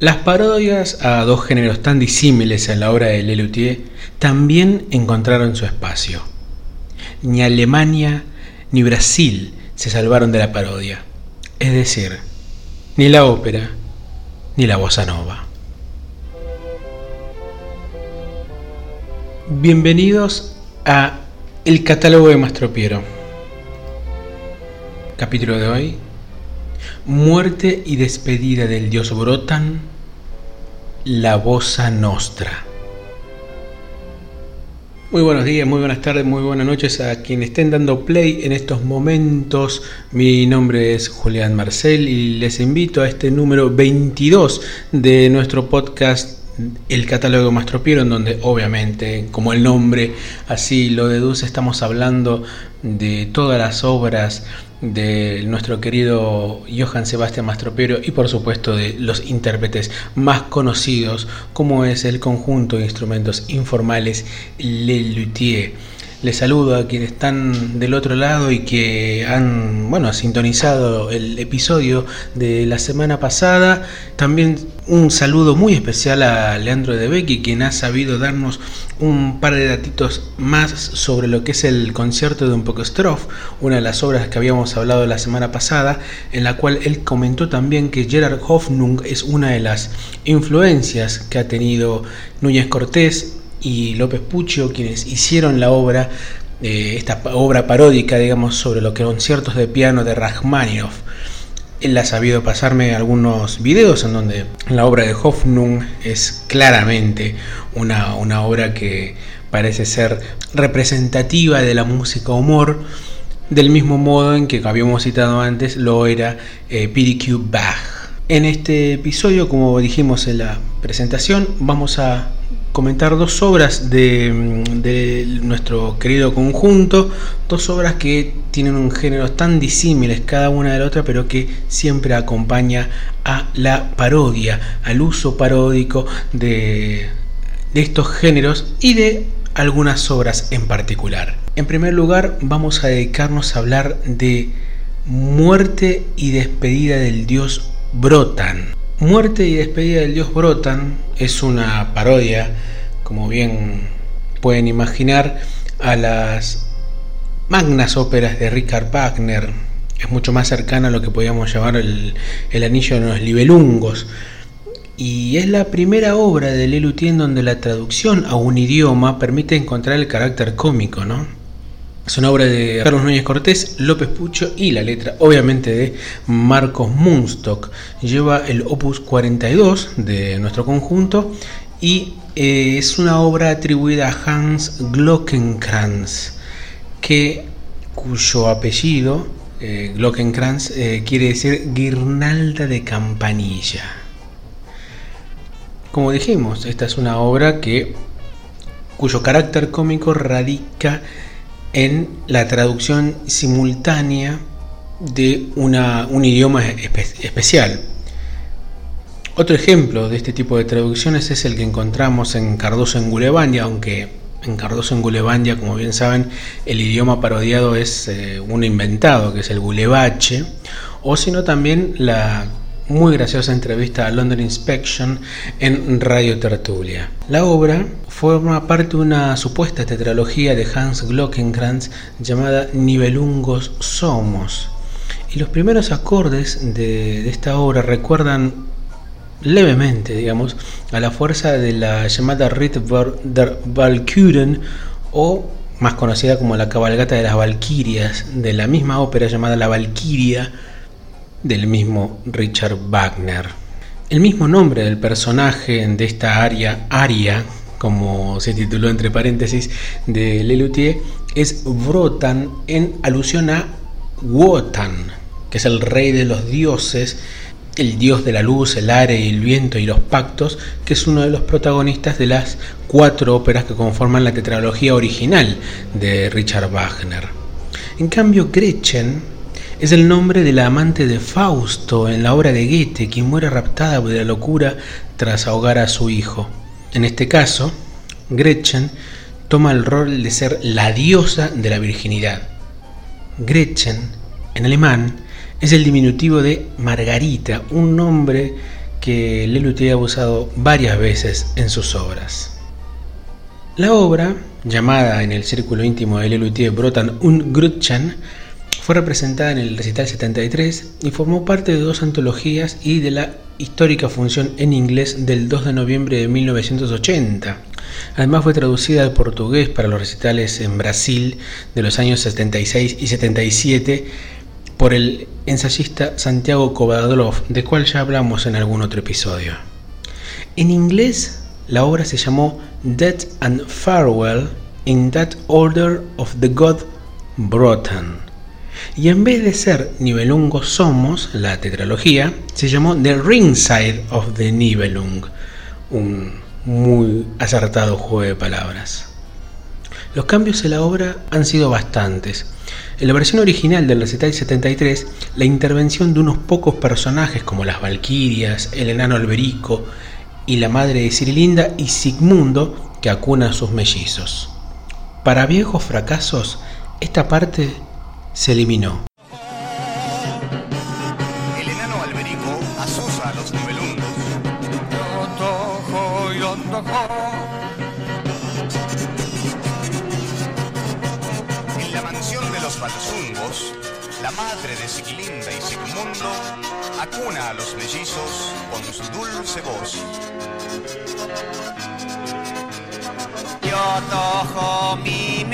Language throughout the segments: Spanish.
Las parodias a dos géneros tan disímiles en la obra de Lelutier también encontraron su espacio. Ni Alemania ni Brasil se salvaron de la parodia, es decir, ni la ópera ni la bossa nova. Bienvenidos a El catálogo de Mastropiero. Capítulo de hoy. Muerte y despedida del dios Brotan, la bossa nostra. Muy buenos días, muy buenas tardes, muy buenas noches a quienes estén dando play en estos momentos. Mi nombre es Julián Marcel y les invito a este número 22 de nuestro podcast el catálogo Mastropiero, en donde obviamente, como el nombre así lo deduce, estamos hablando de todas las obras de nuestro querido Johann Sebastian Mastropiero y por supuesto de los intérpretes más conocidos como es el conjunto de instrumentos informales Le Luthier. Les saludo a quienes están del otro lado y que han bueno, sintonizado el episodio de la semana pasada. También un saludo muy especial a Leandro de Becky, quien ha sabido darnos un par de datitos más sobre lo que es el concierto de un poco Stroff, una de las obras que habíamos hablado la semana pasada, en la cual él comentó también que Gerard Hoffnung es una de las influencias que ha tenido Núñez Cortés y López Puccio, quienes hicieron la obra, eh, esta obra paródica, digamos, sobre los conciertos de piano de Rachmaninoff. Él ha sabido pasarme algunos videos en donde la obra de Hoffnung es claramente una, una obra que parece ser representativa de la música humor, del mismo modo en que habíamos citado antes lo era eh, PDQ Bach. En este episodio, como dijimos en la presentación, vamos a comentar dos obras de, nuestro querido conjunto, dos obras que tienen un género tan disímiles cada una de la otra, pero que siempre acompaña a la parodia, al uso paródico de, estos géneros y de algunas obras en particular. En primer lugar, vamos a dedicarnos a hablar de muerte y despedida del dios Brotan. Muerte y despedida del dios Brotan es una parodia, como bien pueden imaginar, a las magnas óperas de Richard Wagner. Es mucho más cercana a lo que podríamos llamar el, anillo de los libelungos. Y es la primera obra de Lelutier donde la traducción a un idioma permite encontrar el carácter cómico, ¿no? Es una obra de Carlos Núñez Cortés, López Pucho y la letra obviamente de Marcos Munstock. Lleva el opus 42 de nuestro conjunto y eh, es una obra atribuida a Hans Glockenkranz, que, cuyo apellido, eh, Glockenkranz, eh, quiere decir guirnalda de campanilla. Como dijimos, esta es una obra que, cuyo carácter cómico radica en la traducción simultánea de una, un idioma especial. Otro ejemplo de este tipo de traducciones es el que encontramos en Cardoso en Gulebandia, aunque en Cardoso en Gulebandia, como bien saben, el idioma parodiado es eh, uno inventado, que es el gulebache, o sino también la muy graciosa entrevista a London Inspection en Radio Tertulia. La obra forma parte de una supuesta tetralogía de Hans Glockenkrantz llamada Nivelungos Somos. Y los primeros acordes de, esta obra recuerdan levemente, digamos, a la fuerza de la llamada Ritt der Valkyren o más conocida como la cabalgata de las Valquirias, de la misma ópera llamada La Valquiria del mismo Richard Wagner. El mismo nombre del personaje de esta aria, aria, como se tituló entre paréntesis, de Lelutier, es Vrotan en alusión a Wotan, que es el rey de los dioses, el dios de la luz, el aire, el viento y los pactos, que es uno de los protagonistas de las cuatro óperas que conforman la tetralogía original de Richard Wagner. En cambio, Gretchen es el nombre de la amante de Fausto en la obra de Goethe, quien muere raptada de la locura tras ahogar a su hijo. En este caso, Gretchen toma el rol de ser la diosa de la virginidad. Gretchen, en alemán, es el diminutivo de Margarita, un nombre que Lelutier ha usado varias veces en sus obras. La obra, llamada en el círculo íntimo de Lelutier Brotan un Grutchan, fue representada en el recital 73 y formó parte de dos antologías y de la histórica función en inglés del 2 de noviembre de 1980. Además fue traducida al portugués para los recitales en Brasil de los años 76 y 77 por el ensayista Santiago Kovadlov, de cual ya hablamos en algún otro episodio. En inglés, la obra se llamó Death and Farewell in That Order of the God Brotan. Y en vez de ser Nibelungo Somos, la tetralogía, se llamó The Ringside of the Nibelung, un muy acertado juego de palabras. Los cambios en la obra han sido bastantes. En la versión original del recital 73, la intervención de unos pocos personajes como las Valquirias, el enano Alberico y la madre de Cirilinda y Sigmundo que acuna a sus mellizos. Para viejos fracasos, esta parte se eliminó. El enano Alberico asosa a los nivelundos. En la mansión de los Falsungos, la madre de Sigilinda y Sigmundo acuna a los mellizos con su dulce voz. Yo tojo mi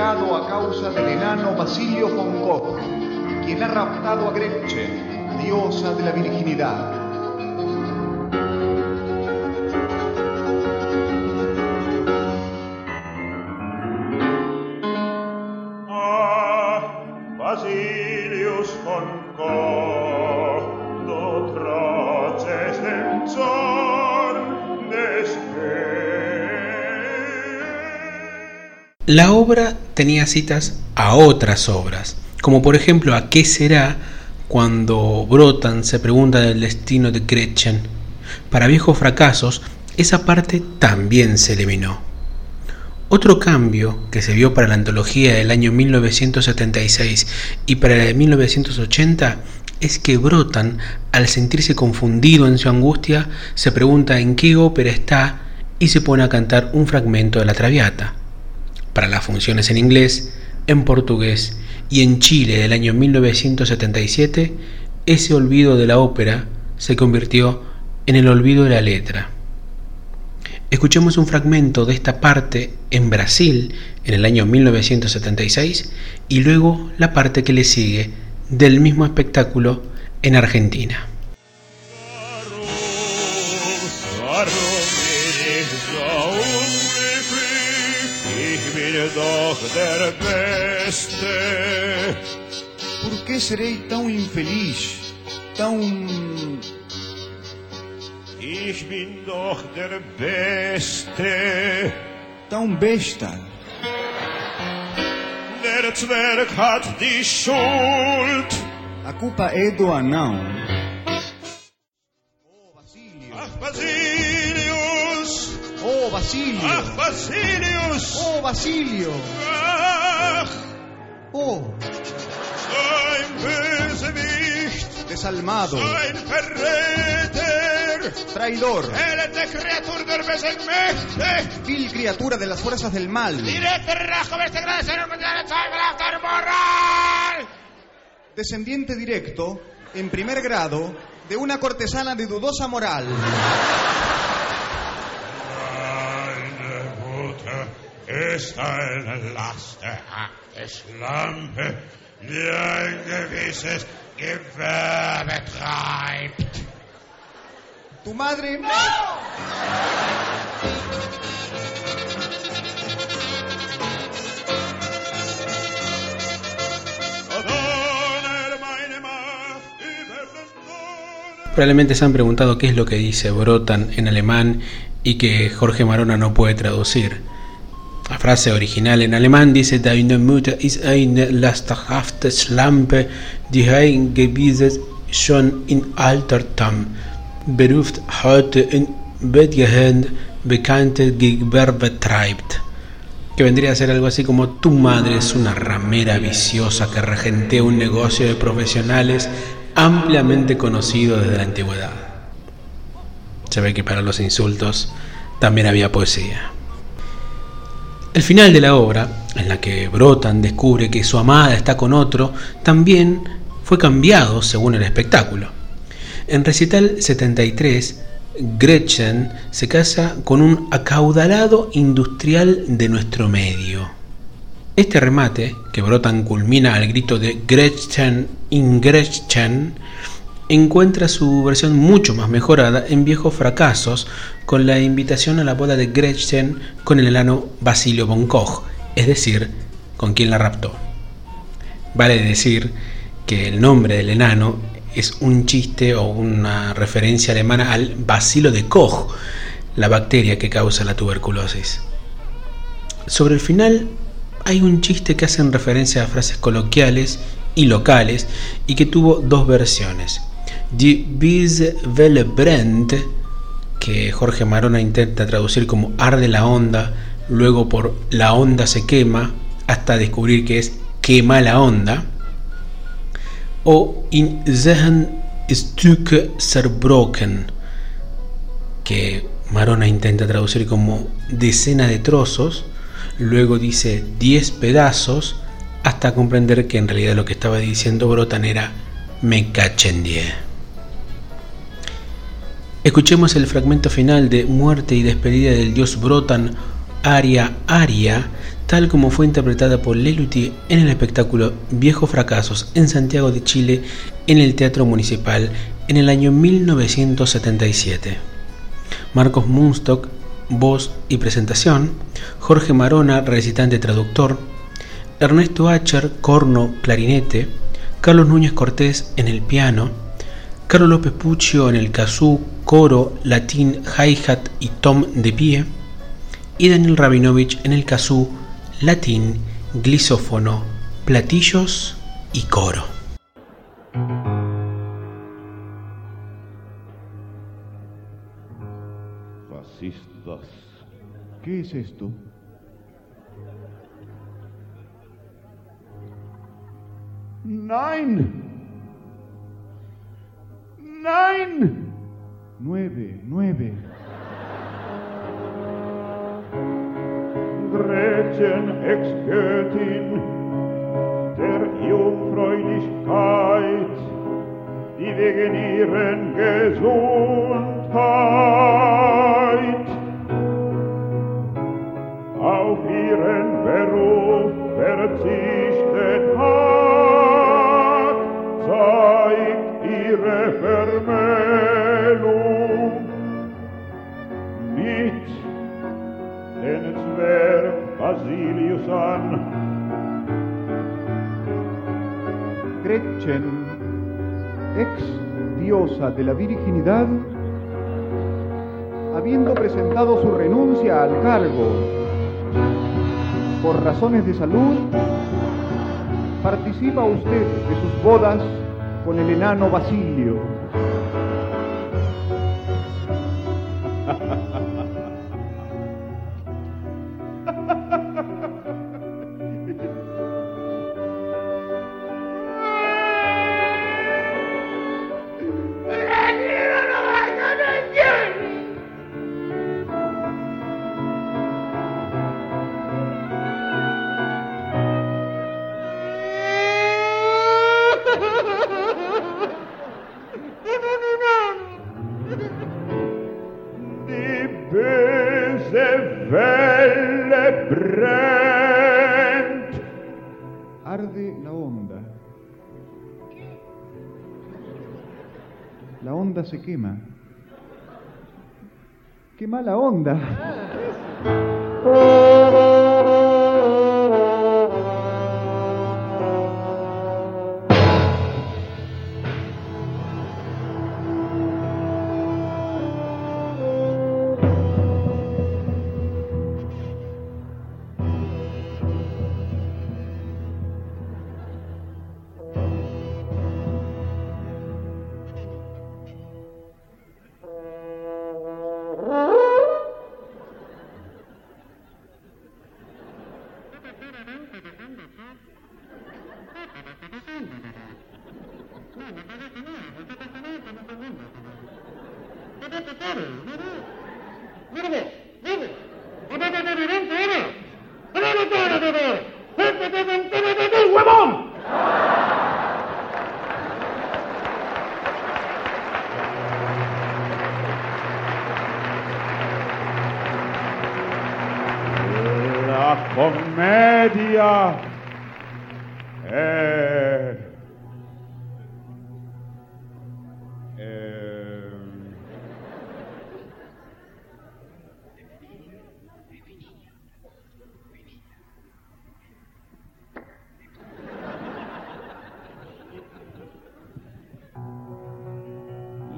a causa del enano Basilio von Koch, quien ha raptado a Gretchen, diosa de la virginidad. Ah. La obra tenía citas a otras obras, como por ejemplo a qué será cuando Brotan se pregunta del destino de Gretchen. Para viejos fracasos, esa parte también se eliminó. Otro cambio que se vio para la antología del año 1976 y para la de 1980 es que Brotan, al sentirse confundido en su angustia, se pregunta en qué ópera está y se pone a cantar un fragmento de la Traviata. Para las funciones en inglés, en portugués y en Chile del año 1977, ese olvido de la ópera se convirtió en el olvido de la letra. Escuchemos un fragmento de esta parte en Brasil en el año 1976 y luego la parte que le sigue del mismo espectáculo en Argentina. Doch der Beste. ¿Por qué seré tão infeliz? Tão. Ich bin doch der Beste. tão besta? Der Zwerg hat die Schuld. A culpa é do anão. Ach, Basilius! Oh, Basílio! Ach, Basilius! Oh, Basílio! Ach, Oh, ein Bösewicht! desalmado, ein Verräter! traidor, Elende Kreatur der bösen Mächte! vil criatura de las fuerzas del mal, Rache beste Grenzen und der zweifelhafter Moral! descendiente directo, en primer grado, de una cortesana de dudosa moral. Mutter ist eine lasterhafte Schlampe, die ein gewisses Gewerbe treibt. Tu madre. Donner. Probablemente se han preguntado qué es lo que dice Brotan en alemán y que Jorge Marona no puede traducir. Frase original en alemán dice Deine Mutter ist eine lasterhafte Schlampe, die eingewiesen schon in Altertum beruft heute in Bettgehend bekannte Gewerbe treibt que vendría a ser algo así como tu madre es una ramera viciosa que regentea un negocio de profesionales ampliamente conocido desde la antigüedad. Se ve que para los insultos también había poesía. El final de la obra, en la que Brotan descubre que su amada está con otro, también fue cambiado según el espectáculo. En recital 73, Gretchen se casa con un acaudalado industrial de nuestro medio. Este remate, que Brotan culmina al grito de Gretchen in Gretchen, encuentra su versión mucho más mejorada en Viejos Fracasos, con la invitación a la boda de Gretchen con el enano Basilio von Koch, es decir, con quien la raptó. Vale decir que el nombre del enano es un chiste o una referencia alemana al bacilo de Koch, la bacteria que causa la tuberculosis. Sobre el final hay un chiste que hace referencia a frases coloquiales y locales y que tuvo dos versiones. Die brennt, que Jorge Marona intenta traducir como arde la onda, luego por la onda se quema, hasta descubrir que es quema la onda o in zehen Stücke zerbrochen, que Marona intenta traducir como decena de trozos, luego dice diez pedazos, hasta comprender que en realidad lo que estaba diciendo Brotan era me cachen die. Escuchemos el fragmento final de Muerte y despedida del dios Brotan, Aria Aria, tal como fue interpretada por Leluti en el espectáculo Viejos Fracasos en Santiago de Chile en el Teatro Municipal en el año 1977. Marcos Munstock, voz y presentación, Jorge Marona, recitante traductor, Ernesto Acher, corno, clarinete, Carlos Núñez Cortés en el piano, Carlos López Puccio en el kazoo, coro, latín, hi-hat y tom de pie, y Daniel Rabinovich en el kazoo, latín, glisófono, platillos y coro. Fascistas. ¿Qué es esto? ¡Nein! ¡Nein! Nueve, nueve. Gretchen, Ex-Göttin der Jungfräulichkeit, die wegen ihren Gesundheit Basilius an. Gretchen, ex diosa de la virginidad, habiendo presentado su renuncia al cargo por razones de salud, participa usted de sus bodas con el enano Basilio. Se quema. Quema la onda.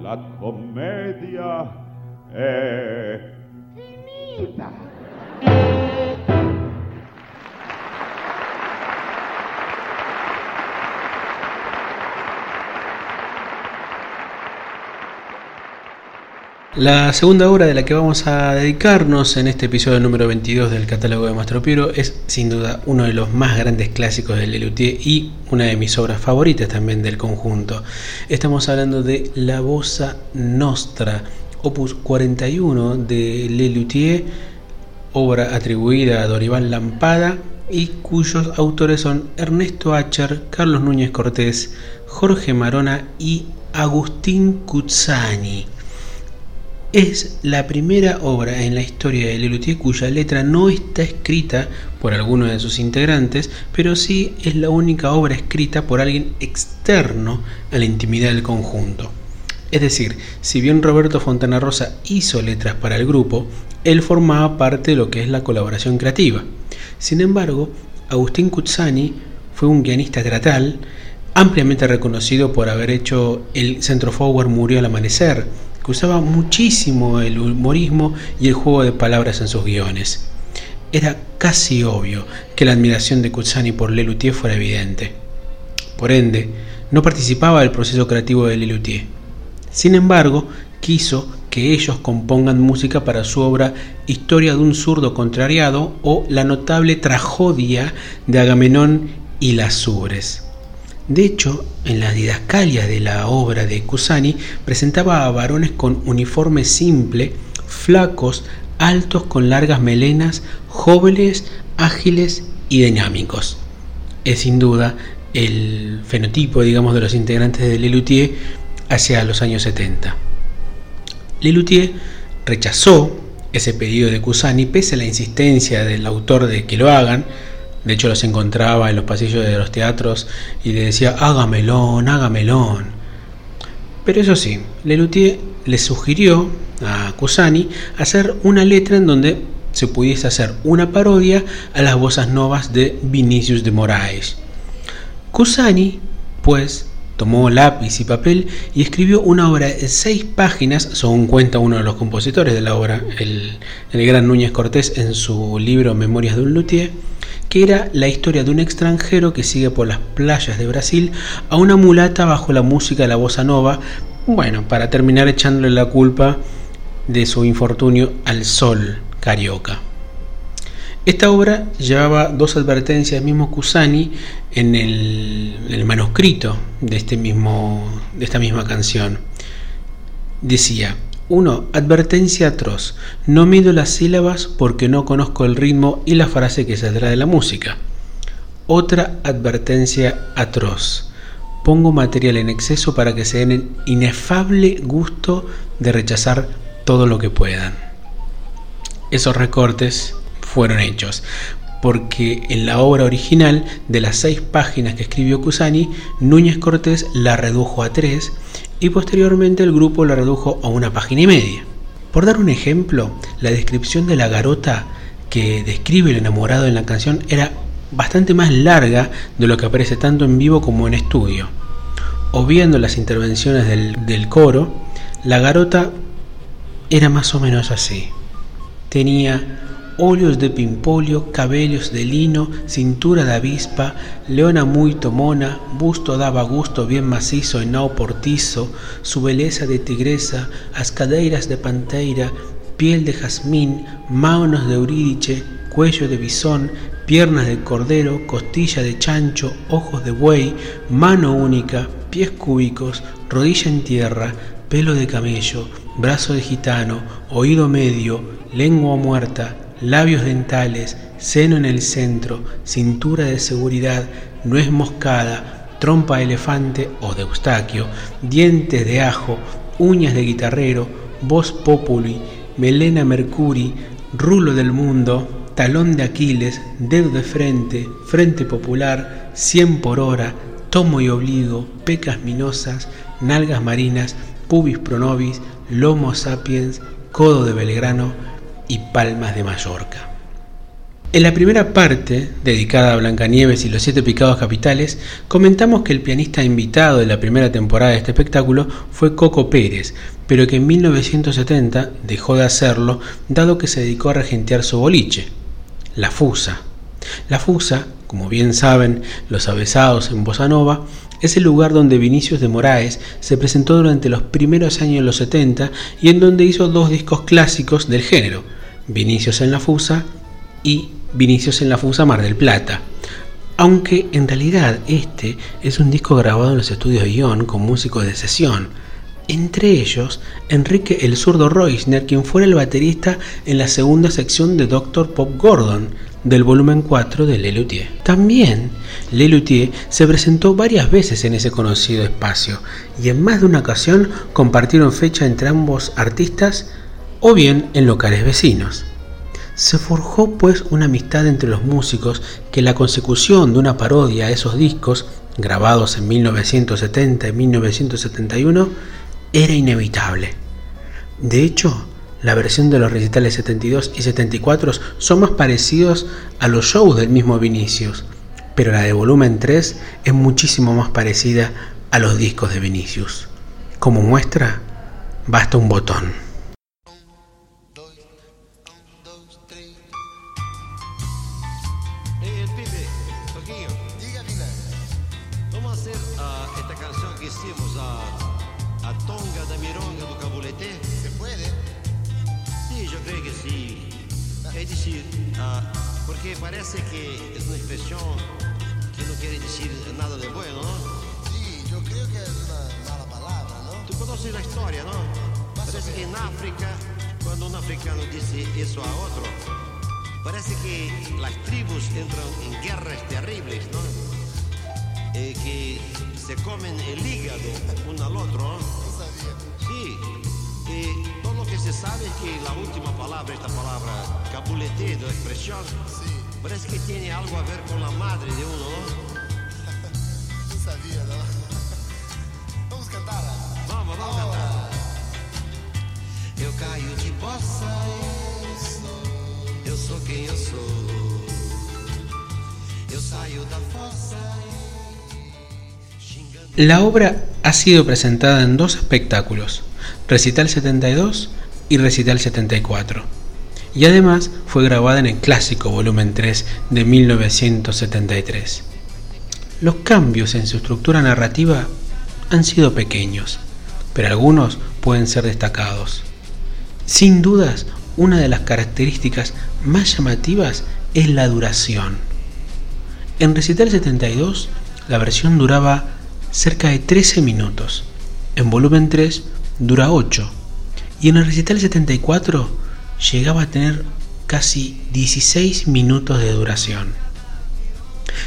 La commedia è finita. La segunda obra de la que vamos a dedicarnos en este episodio número 22 del catálogo de Mastro Piero es sin duda uno de los más grandes clásicos de Lelutier y una de mis obras favoritas también del conjunto. Estamos hablando de La Bossa Nostra, opus 41 de Lelutier, obra atribuida a Dorival Lampada y cuyos autores son Ernesto Acher, Carlos Núñez Cortés, Jorge Marona y Agustín Cuzzani. Es la primera obra en la historia de Lelutier cuya letra no está escrita por alguno de sus integrantes, pero sí es la única obra escrita por alguien externo a la intimidad del conjunto. Es decir, si bien Roberto Fontana Rosa hizo letras para el grupo, él formaba parte de lo que es la colaboración creativa. Sin embargo, Agustín Cuzzani fue un guionista teatral ampliamente reconocido por haber hecho el Centro Forward Murió al Amanecer, que usaba muchísimo el humorismo y el juego de palabras en sus guiones. Era casi obvio que la admiración de Cuzzani por Lelutier fuera evidente. Por ende, no participaba del proceso creativo de Lelutier. Sin embargo, quiso que ellos compongan música para su obra Historia de un zurdo contrariado o la notable tragedia de Agamenón y las Ubres. De hecho, en las didascalias de la obra de Cusani presentaba a varones con uniforme simple, flacos, altos con largas melenas, jóvenes, ágiles y dinámicos. Es sin duda el fenotipo, digamos, de los integrantes de Lelutier hacia los años 70. Lelutier rechazó ese pedido de Cusani pese a la insistencia del autor de que lo hagan, de hecho, los encontraba en los pasillos de los teatros y le decía, hágamelón, hágamelón. Pero eso sí, Lelutier le sugirió a Cusani hacer una letra en donde se pudiese hacer una parodia a las voces novas de Vinicius de Moraes. Cusani, pues, tomó lápiz y papel y escribió una obra de seis páginas, según cuenta uno de los compositores de la obra, el, el gran Núñez Cortés, en su libro Memorias de un Luthier, que era la historia de un extranjero que sigue por las playas de Brasil a una mulata bajo la música de la bossa nova, bueno, para terminar echándole la culpa de su infortunio al sol carioca. Esta obra llevaba dos advertencias mismo Cusani en el, el manuscrito de, este mismo, de esta misma canción. Decía, 1. Advertencia atroz. No mido las sílabas porque no conozco el ritmo y la frase que saldrá de la música. Otra advertencia atroz. Pongo material en exceso para que se den el inefable gusto de rechazar todo lo que puedan. Esos recortes fueron hechos, porque en la obra original de las seis páginas que escribió Cusani, Núñez Cortés la redujo a tres y posteriormente el grupo la redujo a una página y media. Por dar un ejemplo, la descripción de la garota que describe el enamorado en la canción era bastante más larga de lo que aparece tanto en vivo como en estudio. O viendo las intervenciones del, del coro, la garota era más o menos así. Tenía óleos de pimpolio, cabellos de lino, cintura de avispa, leona muy tomona, busto daba gusto bien macizo e nao portizo, su beleza de tigresa, as cadeiras de panteira, piel de jazmín, manos de eurídice, cuello de bisón, piernas de cordero, costilla de chancho, ojos de buey, mano única, pies cúbicos, rodilla en tierra, pelo de camello, brazo de gitano, oído medio, lengua muerta, labios dentales, seno en el centro, cintura de seguridad, nuez moscada, trompa de elefante o de eustaquio, dientes de ajo, uñas de guitarrero, voz populi, melena mercuri, rulo del mundo, talón de Aquiles, dedo de frente, frente popular, cien por hora, tomo y obligo, pecas minosas, nalgas marinas, pubis pronobis, lomo sapiens, codo de Belgrano y palmas de Mallorca. En la primera parte, dedicada a Blancanieves y los siete picados capitales, comentamos que el pianista invitado de la primera temporada de este espectáculo fue Coco Pérez, pero que en 1970 dejó de hacerlo dado que se dedicó a regentear su boliche, La Fusa. La Fusa, como bien saben los avesados en Bossa Nova, es el lugar donde Vinicius de Moraes se presentó durante los primeros años de los 70 y en donde hizo dos discos clásicos del género, Vinicius en la Fusa y Vinicius en la Fusa Mar del Plata. Aunque en realidad este es un disco grabado en los estudios Ion con músicos de sesión, entre ellos Enrique el zurdo Reusner, quien fuera el baterista en la segunda sección de Dr. Pop Gordon del volumen 4 de Lelutier. También Lelutier se presentó varias veces en ese conocido espacio y en más de una ocasión compartieron fecha entre ambos artistas o bien en locales vecinos. Se forjó pues una amistad entre los músicos que la consecución de una parodia a esos discos, grabados en 1970 y 1971, era inevitable. De hecho, la versión de los recitales 72 y 74 son más parecidos a los shows del mismo Vinicius, pero la de volumen 3 es muchísimo más parecida a los discos de Vinicius. Como muestra, basta un botón. Africano dice eso a otro, parece que las tribus entran en guerras terribles, ¿no? Eh, que se comen el hígado uno al otro. Sí. Eh, todo lo que se sabe es que la última palabra, esta palabra cabulete de expresión, Sí. Parece que tiene algo a ver con la madre de uno, ¿no? no La obra ha sido presentada en dos espectáculos, Recital 72 y Recital 74 y además fue grabada en el clásico volumen 3 de 1973. Los cambios en su estructura narrativa han sido pequeños, pero algunos pueden ser destacados. Sin dudas, una de las características más llamativas es la duración. En Recital 72, la versión duraba cerca de 13 minutos, en volumen 3 dura 8, y en el Recital 74 llegaba a tener casi 16 minutos de duración.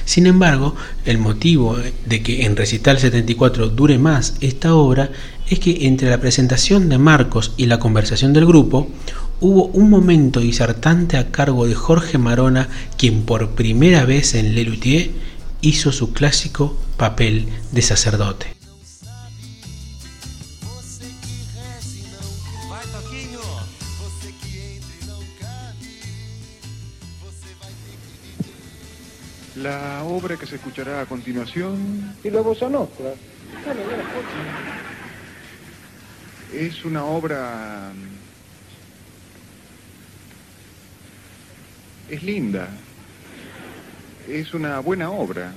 Sin embargo, el motivo de que en Recital 74 dure más esta obra es que entre la presentación de Marcos y la conversación del grupo hubo un momento disertante a cargo de Jorge Marona, quien por primera vez en Lelutier hizo su clásico papel de sacerdote. La obra que se escuchará a continuación y la bossa nostra. es una obra... Es linda. Es una buena obra.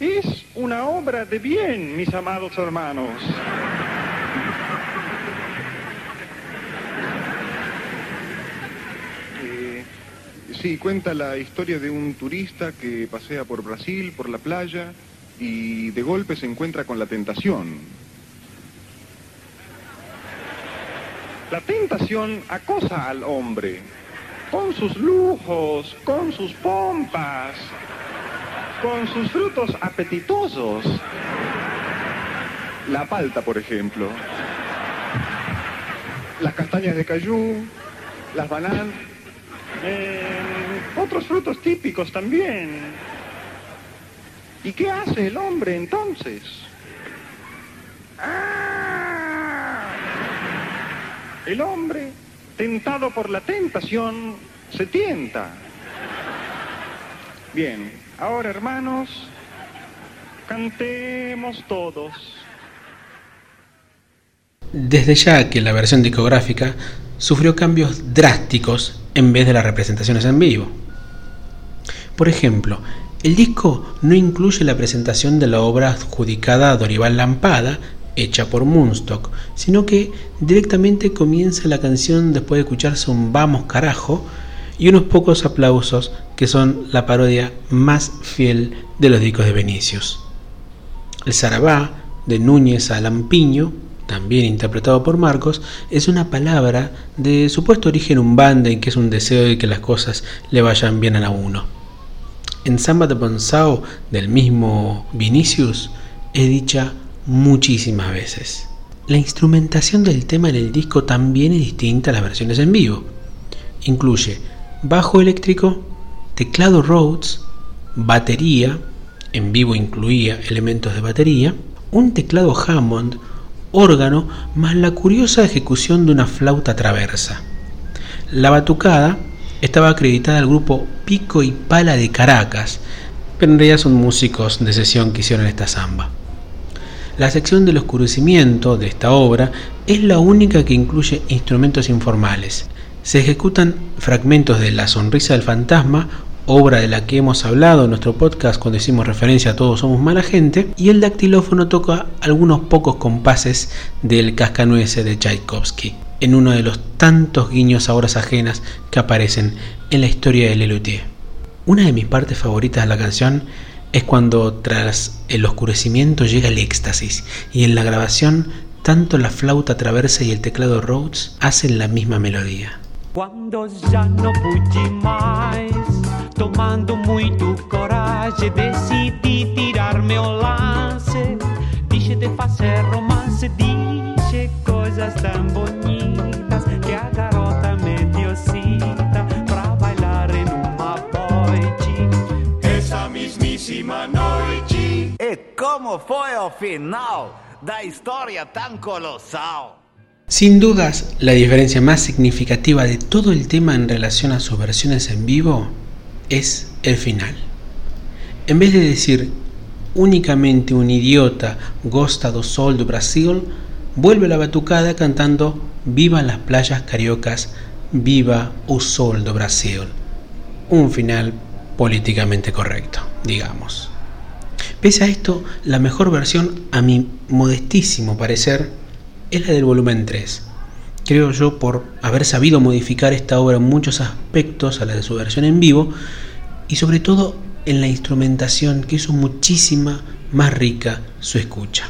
Es una obra de bien, mis amados hermanos. Sí, cuenta la historia de un turista que pasea por Brasil, por la playa, y de golpe se encuentra con la tentación. La tentación acosa al hombre con sus lujos, con sus pompas, con sus frutos apetitosos. La palta, por ejemplo. Las castañas de cayú, las bananas. Eh, otros frutos típicos también. ¿Y qué hace el hombre entonces? ¡Ah! El hombre, tentado por la tentación, se tienta. Bien, ahora hermanos, cantemos todos. Desde ya que la versión discográfica sufrió cambios drásticos en vez de las representaciones en vivo. Por ejemplo, el disco no incluye la presentación de la obra adjudicada a Dorival Lampada, hecha por Moonstock, sino que directamente comienza la canción después de escucharse un vamos carajo y unos pocos aplausos que son la parodia más fiel de los discos de Vinicius. El Sarabá de Núñez a Lampiño también interpretado por Marcos, es una palabra de supuesto origen umbanda y que es un deseo de que las cosas le vayan bien a uno. En Samba de Bonsao del mismo Vinicius es dicha muchísimas veces. La instrumentación del tema en el disco también es distinta a las versiones en vivo. Incluye bajo eléctrico, teclado Rhodes, batería, en vivo incluía elementos de batería, un teclado Hammond, órgano más la curiosa ejecución de una flauta traversa. La batucada estaba acreditada al grupo Pico y Pala de Caracas, pero en realidad son músicos de sesión que hicieron esta samba. La sección del oscurecimiento de esta obra es la única que incluye instrumentos informales. Se ejecutan fragmentos de La Sonrisa del Fantasma, obra de la que hemos hablado en nuestro podcast cuando hicimos referencia a Todos Somos Mala Gente, y el dactilófono toca algunos pocos compases del Cascanueces de Tchaikovsky, en uno de los tantos guiños a horas ajenas que aparecen en la historia de Lelutier. Una de mis partes favoritas de la canción es cuando tras el oscurecimiento llega el éxtasis y en la grabación tanto la flauta traversa y el teclado Rhodes hacen la misma melodía. Quando já não pude mais, tomando muito coragem, decidi tirar meu lance. Deixe de Sin dudas, la diferencia más significativa de todo el tema en relación a sus versiones en vivo es el final. En vez de decir únicamente un idiota gosta do sol do Brasil, vuelve la batucada cantando Viva las playas cariocas, viva o sol do Brasil. Un final políticamente correcto, digamos. Pese a esto, la mejor versión, a mi modestísimo parecer, es la del volumen 3. Creo yo por haber sabido modificar esta obra en muchos aspectos a la de su versión en vivo y sobre todo en la instrumentación que hizo muchísima más rica su escucha.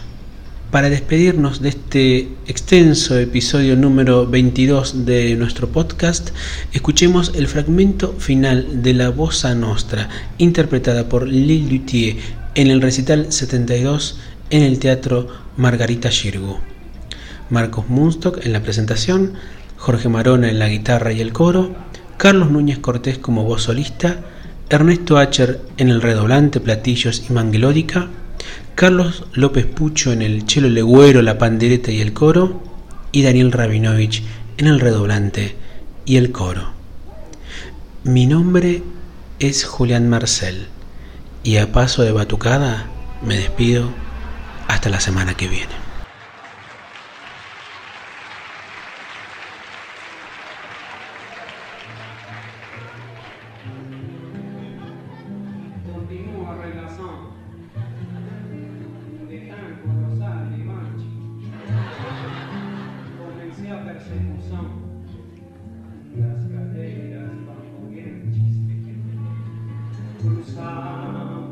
Para despedirnos de este extenso episodio número 22 de nuestro podcast, escuchemos el fragmento final de la Bossa Nostra, interpretada por Lil Luthier en el recital 72 en el Teatro Margarita Xirgu. Marcos Munstock en la presentación, Jorge Marona en la guitarra y el coro, Carlos Núñez Cortés como voz solista, Ernesto Acher en el redoblante, platillos y manguelódica, Carlos López Pucho en el chelo legüero, la pandereta y el coro, y Daniel Rabinovich en el redoblante y el coro. Mi nombre es Julián Marcel y a paso de batucada me despido hasta la semana que viene. persecução to stand.